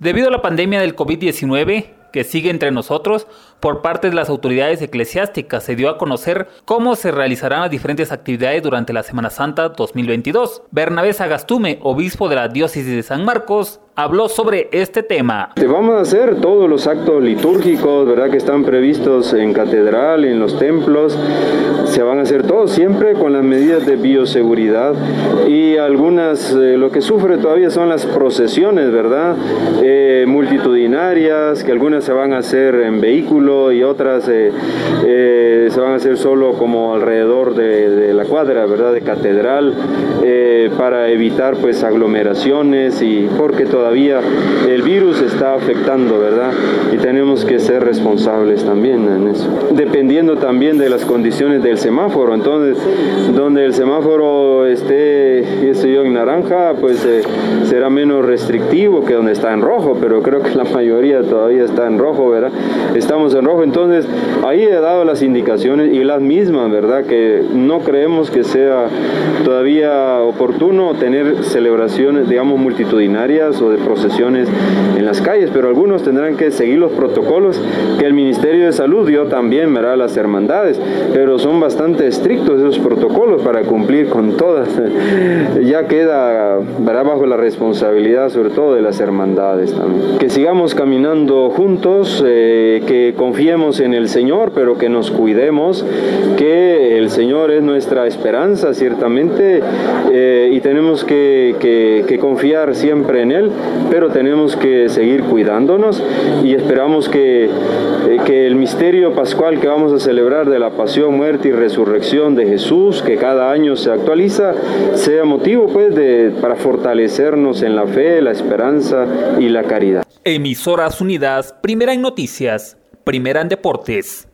Debido a la pandemia del COVID-19, que sigue entre nosotros, por parte de las autoridades eclesiásticas se dio a conocer cómo se realizarán las diferentes actividades durante la Semana Santa 2022. Bernabé Sagastume, obispo de la diócesis de San Marcos, habló sobre este tema. Vamos a hacer todos los actos litúrgicos, ¿verdad? Que están previstos en catedral, en los templos. Se van a hacer todos siempre con las medidas de bioseguridad y algunas, eh, lo que sufre todavía son las procesiones, ¿verdad? Eh, multitudinarias, que algunas se van a hacer en vehículo y otras eh, eh, se van a hacer solo como alrededor de, la cuadra, ¿verdad? De catedral, eh, para evitar pues aglomeraciones y porque todavía el virus está afectando, ¿verdad? Y tenemos que ser responsables también en eso. Dependiendo también de las condiciones del semáforo, entonces donde el semáforo esté, yo, en naranja, pues será menos restrictivo que donde está en rojo, pero creo que la mayoría todavía está en rojo, ¿verdad? Estamos en rojo, entonces ahí he dado las indicaciones y las mismas, ¿verdad? Que no creemos que sea todavía oportuno tener celebraciones, digamos, multitudinarias o de procesiones en las calles, pero algunos tendrán que seguir los protocolos que el Ministerio de Salud dio también, ¿verdad? Las hermandades, pero son bastante estrictos esos protocolos para cumplir con todas. ya queda, ¿verdad? Bajo la responsabilidad sobre todo de las hermandades también. Que sigamos caminando juntos, eh, que confiemos en el Señor, pero que nos cuidemos, que el Señor es nuestra esperanza, ciertamente, eh, y tenemos que, que, confiar siempre en Él, pero tenemos que seguir cuidándonos y esperamos que, eh, que el misterio pascual que vamos a celebrar de la pasión, muerte y resurrección de Jesús, que cada año se actualiza, sea motivo pues de, para fortalecernos en la fe, la esperanza y la caridad. Emisoras Unidas, primera en noticias, primera en deportes.